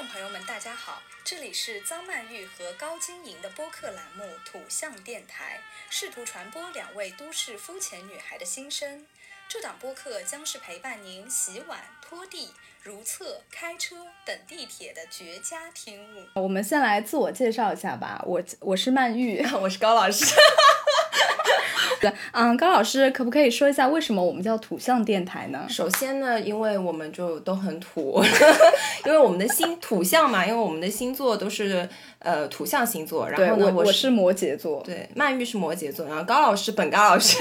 众朋友们，大家好，这里是张曼玉和高晶莹的播客栏目《土象电台》，试图传播两位都市肤浅女孩的心声。这档播客将是陪伴您洗碗、拖地、如厕、开车等地铁的绝佳听物。我们先来自我介绍一下吧，我我是曼玉，我是高老师。对，嗯，高老师可不可以说一下为什么我们叫土象电台呢？首先呢，因为我们就都很土，因为我们的星土象嘛，因为我们的星座都是呃土象星座。然后呢，我是摩羯座，对，曼玉是摩羯座，然后高老师本高老师，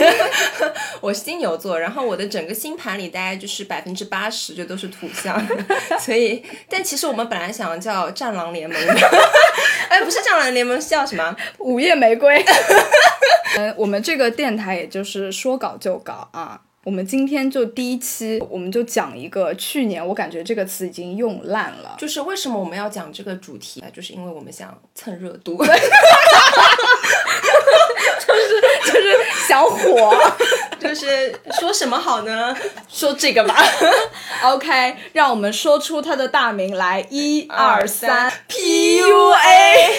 我是金牛座，然后我的整个星盘里大概就是百分之八十就都是土象，所以，但其实我们本来想叫战狼联盟，哎，不是战狼联盟，是叫什么？午夜玫瑰。嗯，我们这个电台也就是说搞就搞啊。我们今天就第一期，我们就讲一个去年我感觉这个词已经用烂了，就是为什么我们要讲这个主题？就是因为我们想蹭热度，就是就是想火，就是说什么好呢？说这个吧。OK，让我们说出它的大名来，一二三，PUA。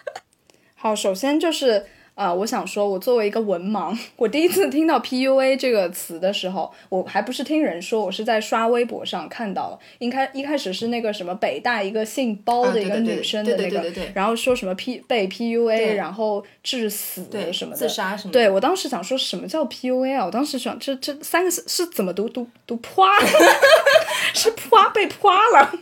好，首先就是。啊，我想说，我作为一个文盲，我第一次听到 PUA 这个词的时候，我还不是听人说，我是在刷微博上看到了。应该一开始是那个什么北大一个姓包的一个女生的那个，然后说什么 P 被 PUA，然后致死什么的，自杀什么。对我当时想说什么叫 PUA 啊？我当时想这这三个是是怎么读读读夸，是夸被夸了。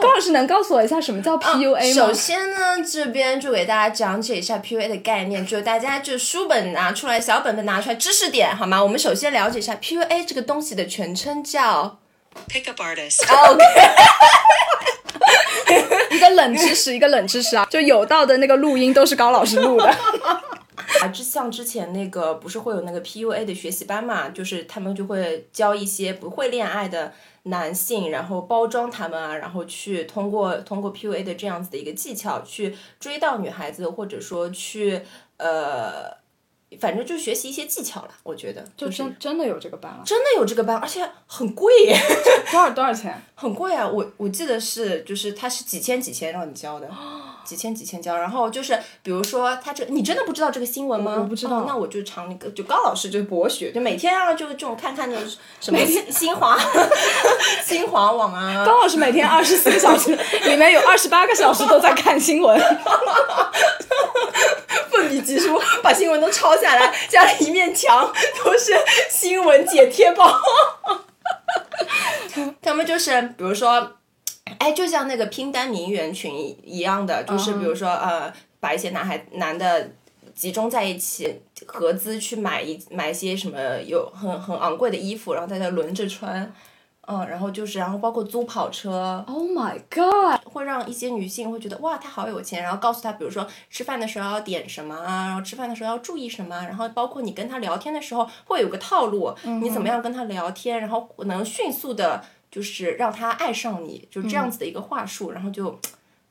高老师能告诉我一下什么叫 PUA 吗？首先呢，这边就给大家讲解一下 PUA 的概念，就。大家就书本拿出来，小本本拿出来，知识点好吗？我们首先了解一下 PUA 这个东西的全称叫 Pickup Artist。OK，一个冷知识，一个冷知识啊，就有道的那个录音都是高老师录的。啊，就像之前那个不是会有那个 PUA 的学习班嘛，就是他们就会教一些不会恋爱的男性，然后包装他们啊，然后去通过通过 PUA 的这样子的一个技巧去追到女孩子，或者说去。呃，反正就学习一些技巧了，我觉得就真真的有这个班了，真的有这个班，而且很贵，多少多少钱？很贵啊！我我记得是，就是他是几千几千让你交的。几千几千交，然后就是比如说他这，你真的不知道这个新闻吗？我不知道，那我就尝那个，就高老师就是博学，就每天啊就这种看看的什么新新华 新华网啊。高老师每天二十四个小时，里面有二十八个小时都在看新闻，把新闻都抄下来，家里一面墙都是新闻解贴报。他们就是比如说。哎，就像那个拼单名媛群一样的，就是比如说呃，把一些男孩男的集中在一起，合资去买一买一些什么有很很昂贵的衣服，然后大家轮着穿，嗯，然后就是然后包括租跑车，Oh my God，会让一些女性会觉得哇，他好有钱，然后告诉他，比如说吃饭的时候要点什么啊，然后吃饭的时候要注意什么，然后包括你跟他聊天的时候会有个套路，你怎么样跟他聊天，然后能迅速的。就是让他爱上你，就这样子的一个话术，然后就，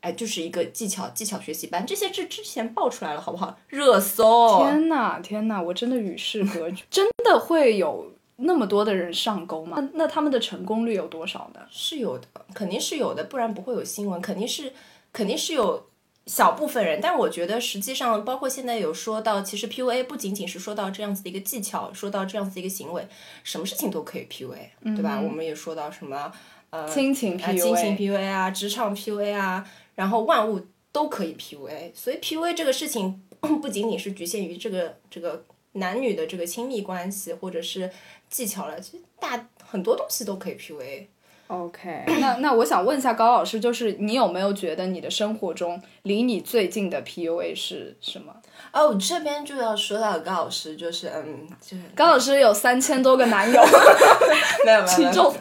哎，就是一个技巧技巧学习班，这些是之前爆出来了，好不好？热搜！天呐天呐，我真的与世隔绝，真的会有那么多的人上钩吗？那那他们的成功率有多少呢？是有的，肯定是有的，不然不会有新闻，肯定是肯定是有。小部分人，但我觉得实际上，包括现在有说到，其实 PUA 不仅仅是说到这样子的一个技巧，说到这样子的一个行为，什么事情都可以 PUA，对吧？我们也说到什么呃亲情 PUA、亲情 PUA 啊、职场 PUA 啊，然后万物都可以 PUA。所以 PUA 这个事情不仅仅是局限于这个这个男女的这个亲密关系或者是技巧了，其实大很多东西都可以 PUA。OK，那那我想问一下高老师，就是你有没有觉得你的生活中离你最近的 PUA 是什么？哦，这边就要说到高老师，就是嗯，就是高老师有三千多个男友，没有没有没有，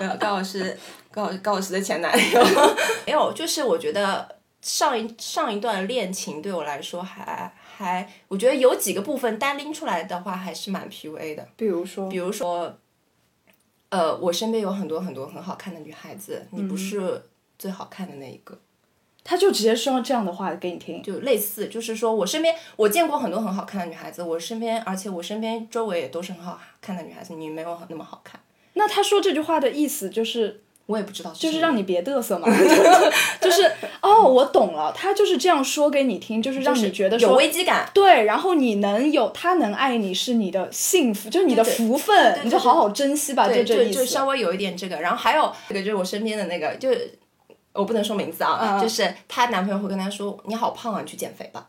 没有高老师高高老师的前男友 没有，就是我觉得上一上一段恋情对我来说还还，我觉得有几个部分单拎出来的话还是蛮 PUA 的，比如说，比如说。呃，我身边有很多很多很好看的女孩子，你不是最好看的那一个，他就直接说这样的话给你听，就类似，就是说我身边我见过很多很好看的女孩子，我身边，而且我身边周围也都是很好看的女孩子，你没有那么好看。那他说这句话的意思就是我也不知道，就是让你别嘚瑟嘛，就是哦，我懂了，他就是这样说给你听，就是让你觉得有危机感。对，然后你能有他能爱你是你的幸福，就是你的福分，你就好好珍惜吧，就，这意思。就就稍微有一点这个，然后还有这个就是我身边的那个，就我不能说名字啊，就是她男朋友会跟她说：“你好胖啊，你去减肥吧。”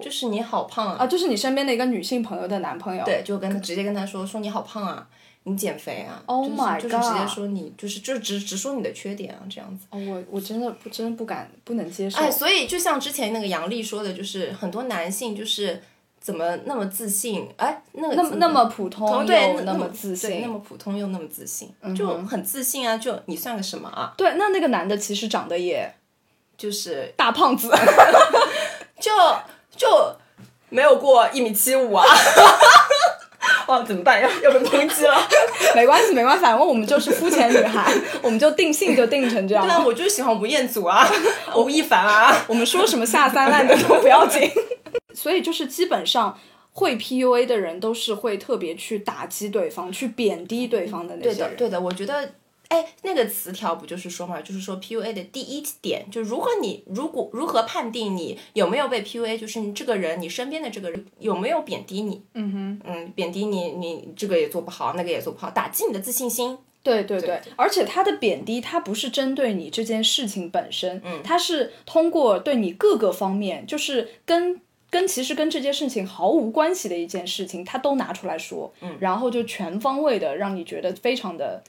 就是你好胖啊，就是你身边的一个女性朋友的男朋友，对，就跟直接跟她说说你好胖啊。你减肥啊？Oh my god！就是直接说你，就是就直直说你的缺点啊，这样子。哦，我我真的不真的不敢不能接受。哎，所以就像之前那个杨丽说的，就是很多男性就是怎么那么自信？哎，那那么那么普通又那么自信，那么普通又那么自信，就很自信啊！就你算个什么啊？对，那那个男的其实长得也就是大胖子，就就没有过一米七五啊。哇，怎么办？要要被抨击了？没关系，没关系，反正我们就是肤浅女孩，我们就定性就定成这样。对啊，我就是喜欢吴彦祖啊，吴亦凡啊，我们说什么下三滥的都不要紧。所以就是基本上会 PUA 的人都是会特别去打击对方、去贬低对方的那些人。对的，对的，我觉得。哎，那个词条不就是说嘛，就是说 PUA 的第一点，就如何你如果如何判定你有没有被 PUA，就是你这个人，你身边的这个人有没有贬低你？嗯哼，嗯，贬低你，你这个也做不好，那个也做不好，打击你的自信心。对对对，而且他的贬低，他不是针对你这件事情本身，嗯，他是通过对你各个方面，就是跟跟其实跟这件事情毫无关系的一件事情，他都拿出来说，嗯，然后就全方位的让你觉得非常的。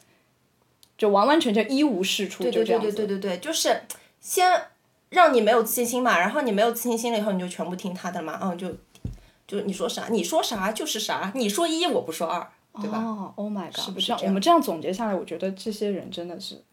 就完完全全一无是处，就这样。对对对对对对，就是先让你没有自信心嘛，然后你没有自信心了以后，你就全部听他的嘛，嗯，就就你说啥，你说啥就是啥，你说一我不说二，对吧？哦，Oh my god，是不是？我们这样总结下来，我觉得这些人真的是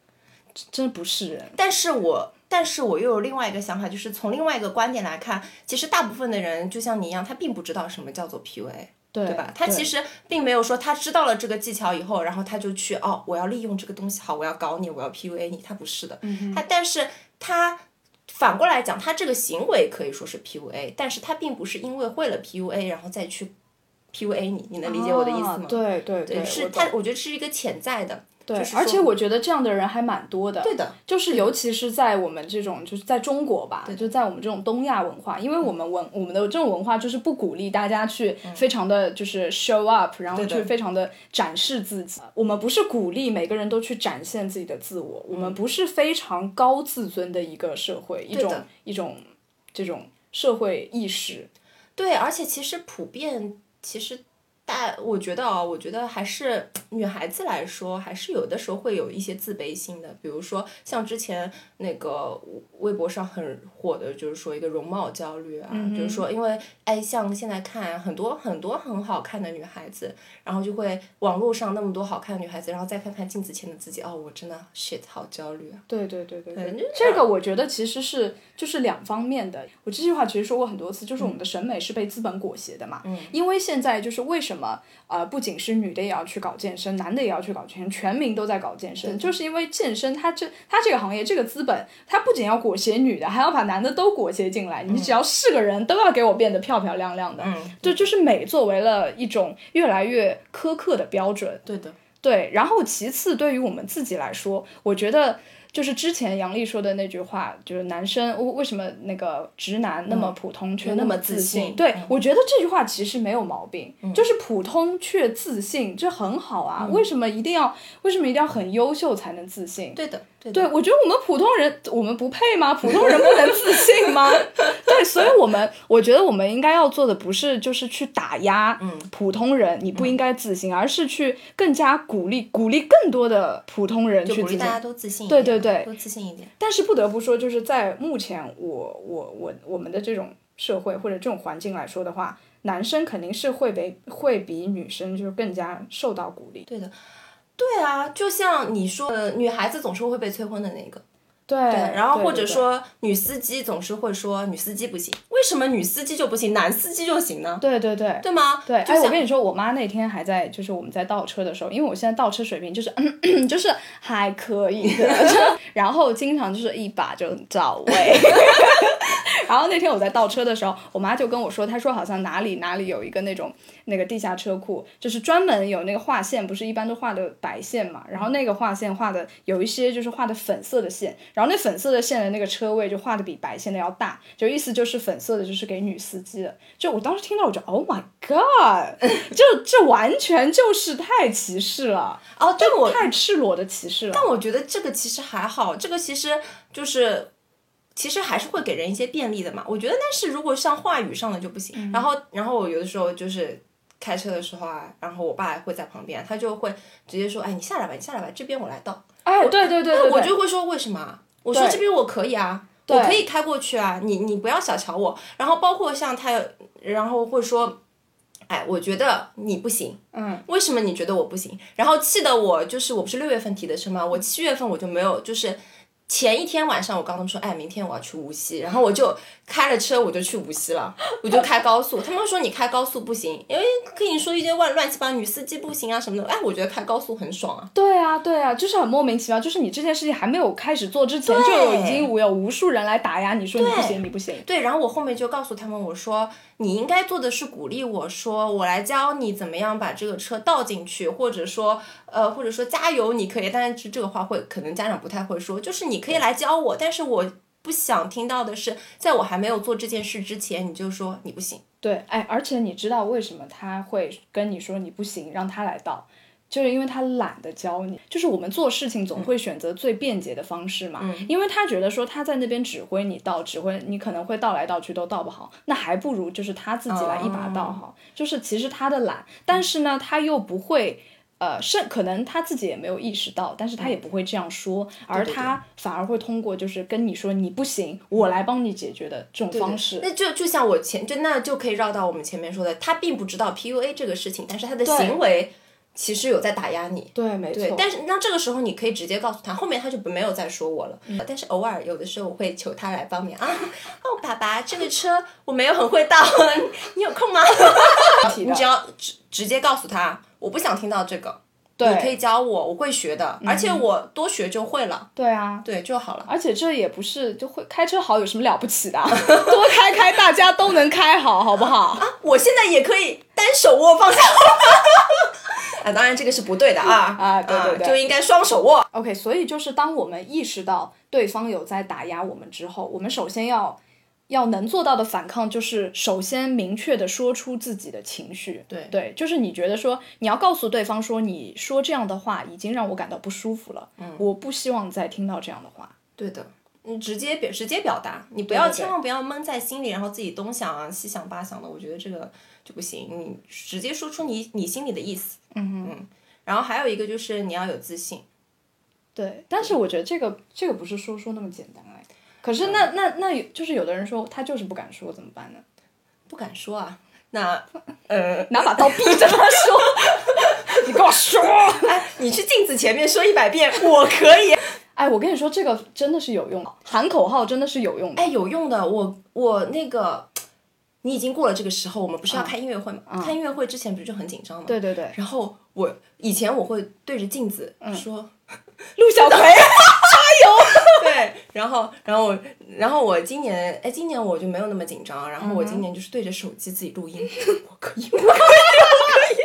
真的不是人。但是我但是我又有另外一个想法，就是从另外一个观点来看，其实大部分的人就像你一样，他并不知道什么叫做 PUA。对吧？他其实并没有说他知道了这个技巧以后，然后他就去哦，我要利用这个东西好，我要搞你，我要 PUA 你。他不是的，他但是他反过来讲，他这个行为可以说是 PUA，但是他并不是因为会了 PUA 然后再去 PUA 你，你能理解我的意思吗？对对对，是他，我觉得是一个潜在的。对，而且我觉得这样的人还蛮多的。对的，就是尤其是在我们这种，就是在中国吧，就在我们这种东亚文化，因为我们文我们的这种文化就是不鼓励大家去非常的就是 show up，然后去非常的展示自己。我们不是鼓励每个人都去展现自己的自我，我们不是非常高自尊的一个社会，一种一种这种社会意识。对，而且其实普遍其实。但我觉得啊，我觉得还是女孩子来说，还是有的时候会有一些自卑心的。比如说像之前那个微博上很火的，就是说一个容貌焦虑啊，就是说因为哎，像现在看很多很多很好看的女孩子，然后就会网络上那么多好看的女孩子，然后再看看镜子前的自己，哦，我真的 shit 好焦虑啊。对对对对对，这个我觉得其实是就是两方面的。我这句话其实说过很多次，就是我们的审美是被资本裹挟的嘛。嗯。因为现在就是为什么？么呃，不仅是女的也要去搞健身，男的也要去搞健身，全民都在搞健身，就是因为健身它这它这个行业这个资本，它不仅要裹挟女的，还要把男的都裹挟进来。你只要是个人，都要给我变得漂漂亮亮的。嗯，对，就是美作为了一种越来越苛刻的标准。对的，对。然后其次，对于我们自己来说，我觉得。就是之前杨丽说的那句话，就是男生为为什么那个直男那么普通却那么自信？对我觉得这句话其实没有毛病，就是普通却自信，这很好啊。为什么一定要为什么一定要很优秀才能自信？对的。对，我觉得我们普通人，我们不配吗？普通人不能自信吗？对，所以，我们我觉得我们应该要做的不是就是去打压普通人，你不应该自信，而是去更加鼓励鼓励更多的普通人去自信。大家都自信。对对对，都自信一点。但是不得不说，就是在目前我我我我们的这种社会或者这种环境来说的话，男生肯定是会被会比女生就是更加受到鼓励。对的。对啊，就像你说，呃，女孩子总是会被催婚的那个，对，然后或者说女司机总是会说女司机不行，为为什么女司机就不行，男司机就行呢？对对对。对吗？对，哎，就像我跟你说，我妈那天还在，就是我们在倒车的时候，因为我现在倒车水平就是，就是还可以的，然后经常就是一把就找位。然后那天我在倒车的时候，我妈就跟我说，她说好像哪里哪里有一个那种那个地下车库，就是专门有那个画线，不是一般都画的白线嘛，然后那个画线画的有一些就是画的粉色的线，然后那粉色的线的那个车位就画的比白线的要大，就意思就是粉色的就是给女司机的。就我当时听到我就 Oh my God，就这完全就是太歧视了，哦，对我太赤裸的歧视了。但我觉得这个其实还好，这个其实就是。其实还是会给人一些便利的嘛，我觉得。但是如果像话语上的就不行。然后，然后我有的时候就是开车的时候啊，然后我爸会在旁边，他就会直接说：“哎，你下来吧，你下来吧，这边我来倒。哎，对对对对对，我就会说为什么啊？我说这边我可以啊，我可以开过去啊，你你不要小瞧我。然后包括像他，然后会说，哎，我觉得你不行，嗯，为什么你觉得我不行？然后气得我就是我不是六月份提的车吗？我七月份我就没有就是。前一天晚上，我刚刚说，哎，明天我要去无锡，然后我就开了车，我就去无锡了，我就开高速。他们说你开高速不行，因为跟你说一些乱乱七八糟女司机不行啊什么的。哎，我觉得开高速很爽啊。对啊，对啊，就是很莫名其妙，就是你这件事情还没有开始做之前，就有已经有无数人来打压你说你不行，你不行。对，然后我后面就告诉他们，我说你应该做的是鼓励我说，我来教你怎么样把这个车倒进去，或者说呃，或者说加油你可以，但是这个话会可能家长不太会说，就是你可以来教我，但是我不想听到的是，在我还没有做这件事之前，你就说你不行。对，哎，而且你知道为什么他会跟你说你不行，让他来倒？就是因为他懒得教你，就是我们做事情总会选择最便捷的方式嘛，因为他觉得说他在那边指挥你倒，指挥你可能会倒来倒去都倒不好，那还不如就是他自己来一把倒好，就是其实他的懒，但是呢他又不会。呃，是可能他自己也没有意识到，但是他也不会这样说，而他反而会通过就是跟你说你不行，我来帮你解决的这种方式。那就就像我前就那就可以绕到我们前面说的，他并不知道 PUA 这个事情，但是他的行为其实有在打压你。对，没错。但是那这个时候你可以直接告诉他，后面他就没有再说我了。嗯但是偶尔有的时候我会求他来帮忙啊，哦，爸爸，这个车我没有很会倒，你有空吗？你只要直直接告诉他，我不想听到这个，对你可以教我，我会学的，而且我多学就会了，对啊，对就好了。而且这也不是就会开车好有什么了不起的啊，多开开大家都能开好，好不好？啊我现在也可以单手握方向盘。啊，当然这个是不对的啊啊对对对就应该双手握。OK，所以就是当我们意识到对方有在打压我们之后，我们首先要要能做到的反抗，就是首先明确的说出自己的情绪。对对，就是你觉得说你要告诉对方说，你说这样的话已经让我感到不舒服了，嗯，我不希望再听到这样的话。对的，你直接表直接表达，你不要千万不要闷在心里，然后自己东想啊西想八想的，我觉得这个就不行。你直接说出你你心里的意思。嗯哼，然后还有一个就是你要有自信。对，但是我觉得这个这个不是说说那么简单哎。可是那那那有就是有的人说他就是不敢说怎么办呢？不敢说啊，那呃，拿把刀逼着他说，你跟我说。哎，你去镜子前面说一百遍，我可以。哎，我跟你说，这个真的是有用的，喊口号真的是有用的。哎，有用的，我我那个，你已经过了这个时候，我们不是要开音乐会吗？开音乐会之前不是就很紧张吗？对对对，然后我以前我会对着镜子说，陆小葵，对，然后然后我然后我今年哎，今年我就没有那么紧张，然后我今年就是对着手机自己录音，我可以，我可以，我可以，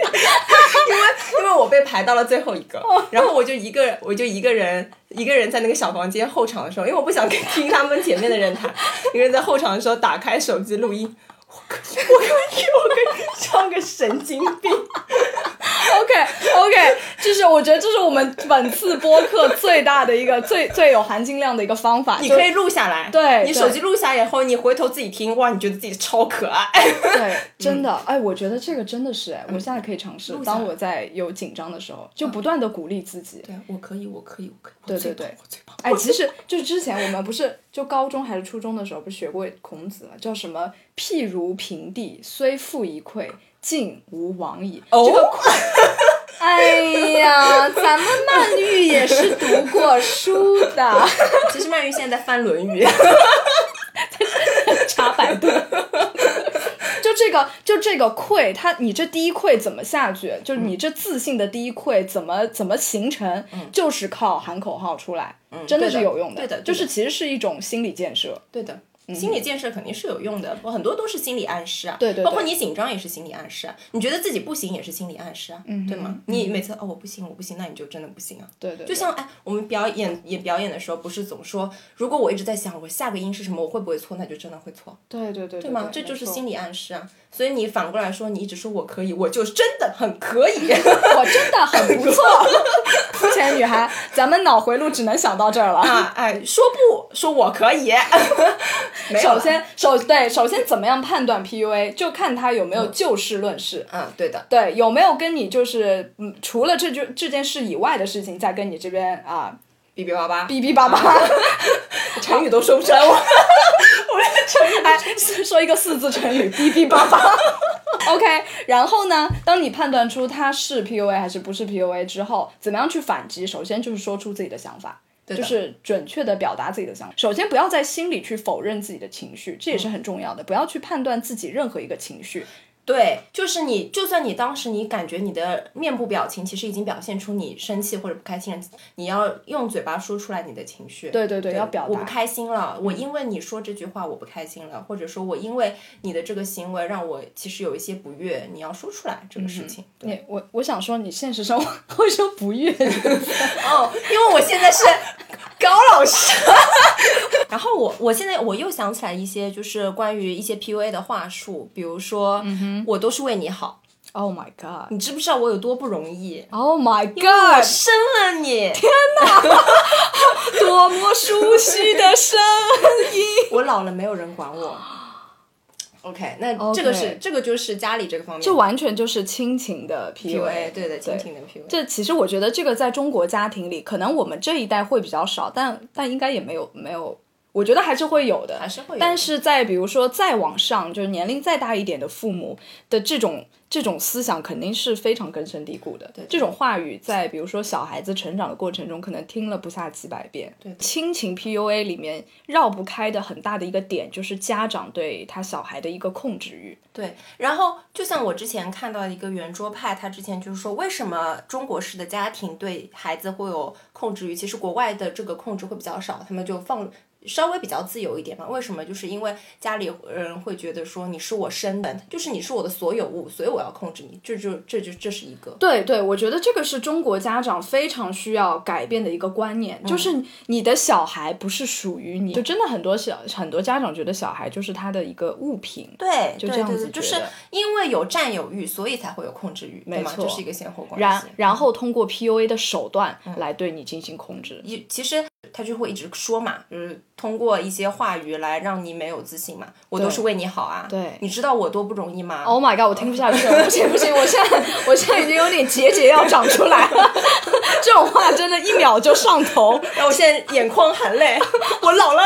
因为因为我被排到了最后一个，然后我就一个，我就一个人一个人在那个小房间候场的时候，因为我不想听他们前面的人谈，一个人在候场的时候打开手机录音。我可以，我可以，我可以，像个神经病。OK OK，就是我觉得这是我们本次播客最大的一个 最最有含金量的一个方法。你可以录下来，对对你手机录下来以后，你回头自己听，哇，你觉得自己超可爱。对，真的，哎，我觉得这个真的是，哎，我现在可以尝试，当我在有紧张的时候，就不断的鼓励自己。对，我可以，我可以，我可以。对对对。哎，其实就是之前我们不是就高中还是初中的时候，不是学过孔子叫什么“譬如平地，虽覆一篑，进无往矣”。哦这个哎呀，咱们曼玉也是读过书的，其实曼玉现在在翻《论语》，查百度。就这个就这个溃，他你这第一溃怎么下去？就是你这自信的第一溃怎么怎么形成？就是靠喊口号出来，真的是有用对的对的就是其实是一种心理建设。对的。心理建设肯定是有用的，我很多都是心理暗示啊。对对对包括你紧张也是心理暗示啊，你觉得自己不行也是心理暗示啊，嗯对吗？你每次哦我不行我不行，那你就真的不行啊。对对对，就像哎，我们表演演表演的时候，不是总说，如果我一直在想我下个音是什么，我会不会错，那就真的会错，对对对对吗？这就是心理暗示啊。所以你反过来说，你一直说我可以，我就真的很可以。我真的很不错。肤浅女孩，咱们脑回路只能想到这儿了。啊，哎，说不说我可以？首先，首对，首先怎么样判断 PUA，就看他有没有就事论事。嗯，对的，对，有没有跟你就是嗯，除了这就这件事以外的事情，在跟你这边啊哔哔叭叭，哔哔叭叭，成语都说不出来，我 成语哎，说一个四字成语，哔哔叭叭。OK，然后呢，当你判断出他是 PUA 还是不是 PUA 之后，怎么样去反击？首先就是说出自己的想法。的就是准确的表达自己的想法。首先，不要在心里去否认自己的情绪，这也是很重要的。不要去判断自己任何一个情绪。对，就是你，就算你当时你感觉你的面部表情其实已经表现出你生气或者不开心了，你要用嘴巴说出来你的情绪。对对对要表达嗯我不开心了，我因为你说这句话我不开心了，或者说我因为你的这个行为让我其实有一些不悦，你要说出来这个事情。对你我我想说，你现实生活 会说不悦 哦，因为我现在是高老师。然后我我现在我又想起来一些就是关于一些 PUA 的话术，比如说、嗯我都是为你好，Oh my god！你知不知道我有多不容易？Oh my god！生了你，多么 熟悉的声音。我老了没有人管我。OK，那这个是这个就是家里这个方面，这完全就是亲情的 PUA，PUA。对的，亲情的 PUA。这其实我觉得这个在中国家庭里，可能我们这一代会比较少，但但应该也没有没有，我觉得还是会有的，还是会有的但是在比如说再往上，就是年龄再大一点的父母的这种这种思想，肯定是非常根深蒂固的。对这种话语在比如说小孩子成长的过程中，可能听了不下几百遍。对亲情 PUA 里面绕不开的很大的一个点，就是家长对他小孩的一个控制欲。对，然后就像我之前看到一个圆桌派，他之前就是说，为什么中国式的家庭对孩子会有控制欲？其实国外的这个控制会比较少，他们就放稍微比较自由一点嘛。为什么？就是因为家里人会觉得说你是我生的，就是你是我的所有物，所以我要控制你。这就这就这是一个。对对，我觉得这个是中国家长非常需要改变的一个观念，嗯就是你的小孩不是属于你，就真的很多小很多家长觉得小孩就是他的一个物品。对，就这样对对对，就是因为有占有欲，所以才会有控制欲，没？错这是一个先后关然系。然然后通过 PUA 的手段来对你进行控制。你其实他就会一直说嘛，就是通过一些话语来让你没有自信嘛。我都是为你好啊，对你知道我多不容易吗？Oh my god！我听不下去了，不行不行，我现在我现在已经有点结节要长出来了。这种话真的，一秒就上头。然后我现在眼眶含泪，我老了，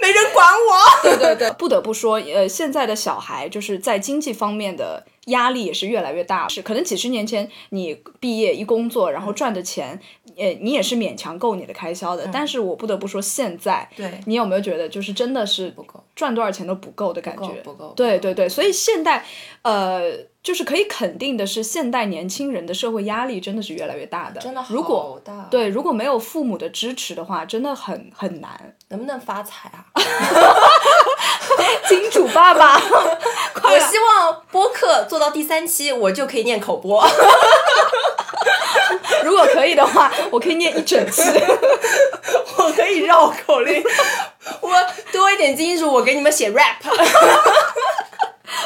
没人管我。对对对，不得不说，呃，现在的小孩就是在经济方面的压力也是越来越大。是可能几十年前你毕业一工作，然后赚的钱，呃，你也是勉强够你的开销的。但是我不得不说，现在对你有没有觉得就是真的是不够赚多少钱都不够的感觉？不够对对对，所以现代，呃，就是可以肯定的是，现代年轻人的社会压力真的是越来越大的。真的如果大，，对，如果没有父母的支持的话，真的很很难。能不能发财啊？金主爸爸，我希望播客做到第三期，我就可以念口播。如果可以的话，我可以念一整期。我可以绕口令，我多一点金主，我给你们写 rap。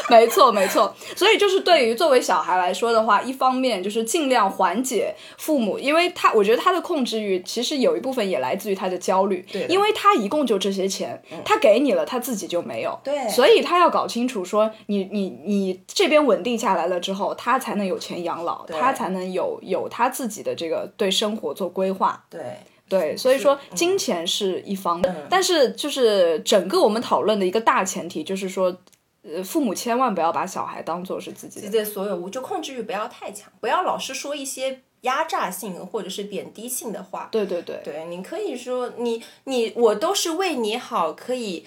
没错，没错。所以就是对于作为小孩来说的话，一方面就是尽量缓解父母，因为他我觉得他的控制欲其实有一部分也来自于他的焦虑，对因为他一共就这些钱，他给你了，他自己就没有，对。所以他要搞清楚说你你你这边稳定下来了之后，他才能有钱养老，他才能有有他自己的这个对生活做规划。对，对，所以说金钱是一方面，但是就是整个我们讨论的一个大前提就是说，呃，父母千万不要把小孩当做是自己的。自己的所有物，就控制欲不要太强，不要老是说一些压榨性或者是贬低性的话。对对对，对，你可以说你你我都是为你好，可以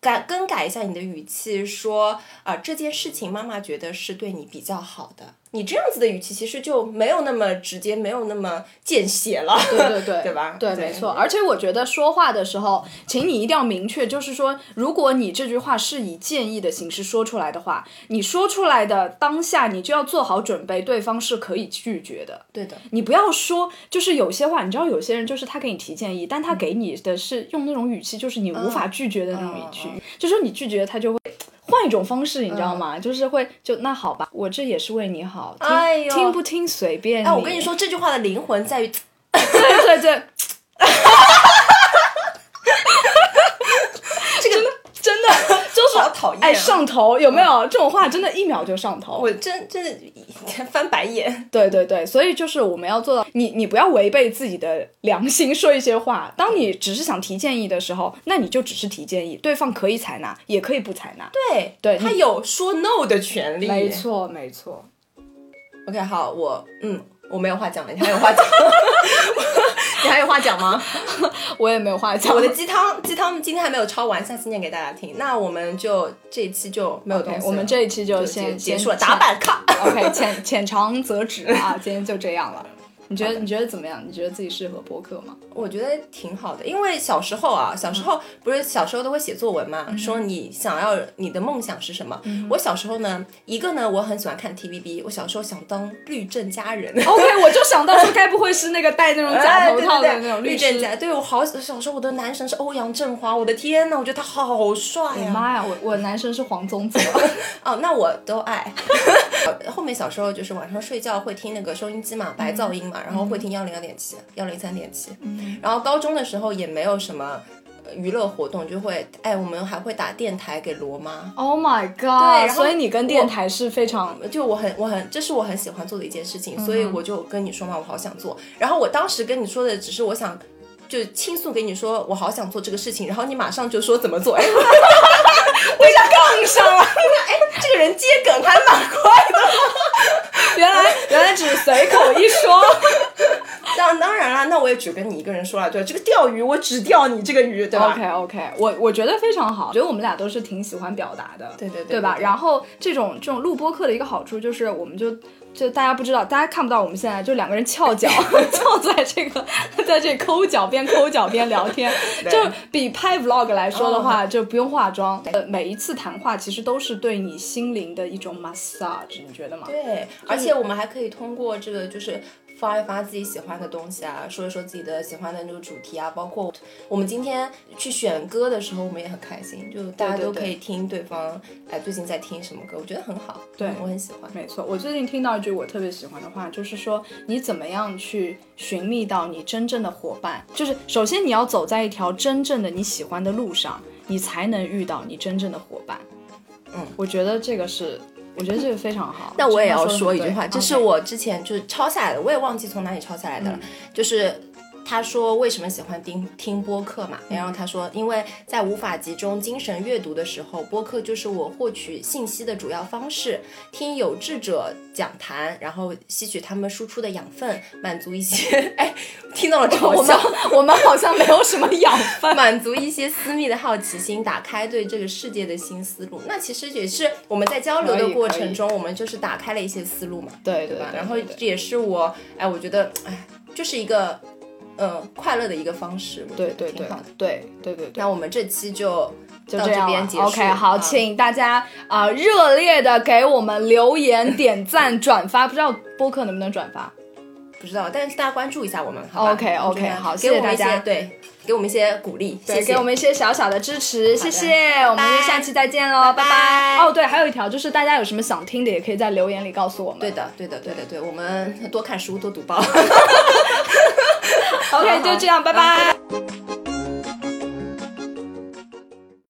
改更改一下你的语气，说啊、这件事情妈妈觉得是对你比较好的。你这样子的语气其实就没有那么直接，没有那么见血了。对对对，对吧对，对没错。而且我觉得说话的时候，请你一定要明确，就是说，如果你这句话是以建议的形式说出来的话，你说出来的当下，你就要做好准备，对方是可以拒绝的。对的，你不要说，就是有些话，你知道，有些人就是他给你提建议，但他给你的是用那种语气，就是你无法拒绝的那种语气，就说你拒绝他就会。换一种方式，你知道吗？就是会就那好吧，我这也是为你好，听、哎呦听不听随便你。哎，我跟你，说，这句话的灵魂在于，对对对，这个真的真的就是好讨厌啊哎上头，有没有这种话？真的，一秒就上头。我真真的 翻白眼。对对对，所以就是我们要做到，你你不要违背自己的良心说一些话。当你只是想提建议的时候，那你就只是提建议，对方可以采纳，也可以不采纳。对对他有说 no 的权利。没。错，没错。OK，好，我嗯，我没有话讲了，你还有话讲？你还有话讲吗？我也没有话讲。我的鸡汤鸡汤今天还没有抄完，下次念给大家听。那我们就这一期就没有东西了我们这一期就就先结结束了，打板卡。OK，浅浅尝辄止啊，今天就这样了。你觉得你觉得怎么样？你觉得自己适合播客吗？我觉得挺好的，因为小时候啊，小时候不是小时候都会写作文嘛，说你想要你的梦想是什么。我小时候呢，一个呢，我很喜欢看 TVB，我小时候想当律政佳人。OK，我就想到说，该不会是那个戴那种假头套的那种？律政佳？对我好小时候我的男神是欧阳震华，我的天呐，我觉得他好帅啊！妈呀，我我男神是黄宗泽。哦，那我都爱。后面小时候就是晚上睡觉会听那个收音机嘛，白噪音嘛，然后会听幺零二点七、幺零三点七。然后高中的时候也没有什么呃娱乐活动，就会哎，我们还会打电台给罗妈。Oh my god！对所以你跟电台是非常就我很我很这是我很喜欢做的一件事情，所以我就跟你说嘛，我好想做。然后我当时跟你说的只是我想就倾诉给你说我好想做这个事情，然后你马上就说怎么做，哎 我就杠上了。哎，这个人接梗还蛮快的。原来原来只是随口一说。当当然了，那我也只跟你一个人说了，对，这个钓鱼我只钓你这个鱼，对吧 OK OK，我我觉得非常好，觉得我们俩都是挺喜欢表达的，对对对对吧？然后这种这种录播课的一个好处就是，我们就就大家不知道，大家看不到我们现在就两个人翘脚 翘在这个在这抠脚边抠脚边聊天，就比拍 vlog 来说的话，就不用化妆。呃，每一次谈话其实都是对你心灵的一种 massage，你觉得吗？对，而且我们还可以通过这个就是。发一发自己喜欢的东西啊，说一说自己的喜欢的那个主题啊，包括我们今天去选歌的时候，我们也很开心，就大家都可以听对方哎最近在听什么歌，我觉得很好，对嗯我很喜欢。没错，我最近听到一句我特别喜欢的话，就是说你怎么样去寻觅到你真正的伙伴？就是首先你要走在一条真正的你喜欢的路上，你才能遇到你真正的伙伴。嗯，我觉得这个是，我觉得这个非常好。那我也要说一句话，这是我之前就是抄下来的，我也忘记从哪里抄下来的了。就是他说为什么喜欢听听播客嘛？然后他说，因为在无法集中精神阅读的时候，播客就是我获取信息的主要方式。听有志者讲坛，然后吸取他们输出的养分，满足一些 哎，听到了嘲我们笑。我们好像 没有什么养分。满足一些私密的好奇心，打开对这个世界的新思路。那其实也是我们在交流的过程中，我们就是打开了一些思路嘛。对对对吧？对然后这也是我，哎，我觉得，哎，就是一个，呃，快乐的一个方式，对对对挺好的。对对对对。那我们这期就到就这边结束。OK，好，啊请大家啊、热烈的给我们留言、点赞、转发，不知道播客能不能转发？不知道，但是大家关注一下我们，好吧 OK，OK，我觉得好谢谢大家对，给我们一些鼓励，谢对，谢。给我们一些小小的支持，谢谢，我们就下期再见喽，拜拜拜哦，对，还有一条就是大家有什么想听的，也可以在留言里告诉我们。对的，对的，对的，对，我们多看书，多读报。OK，就这样，拜拜。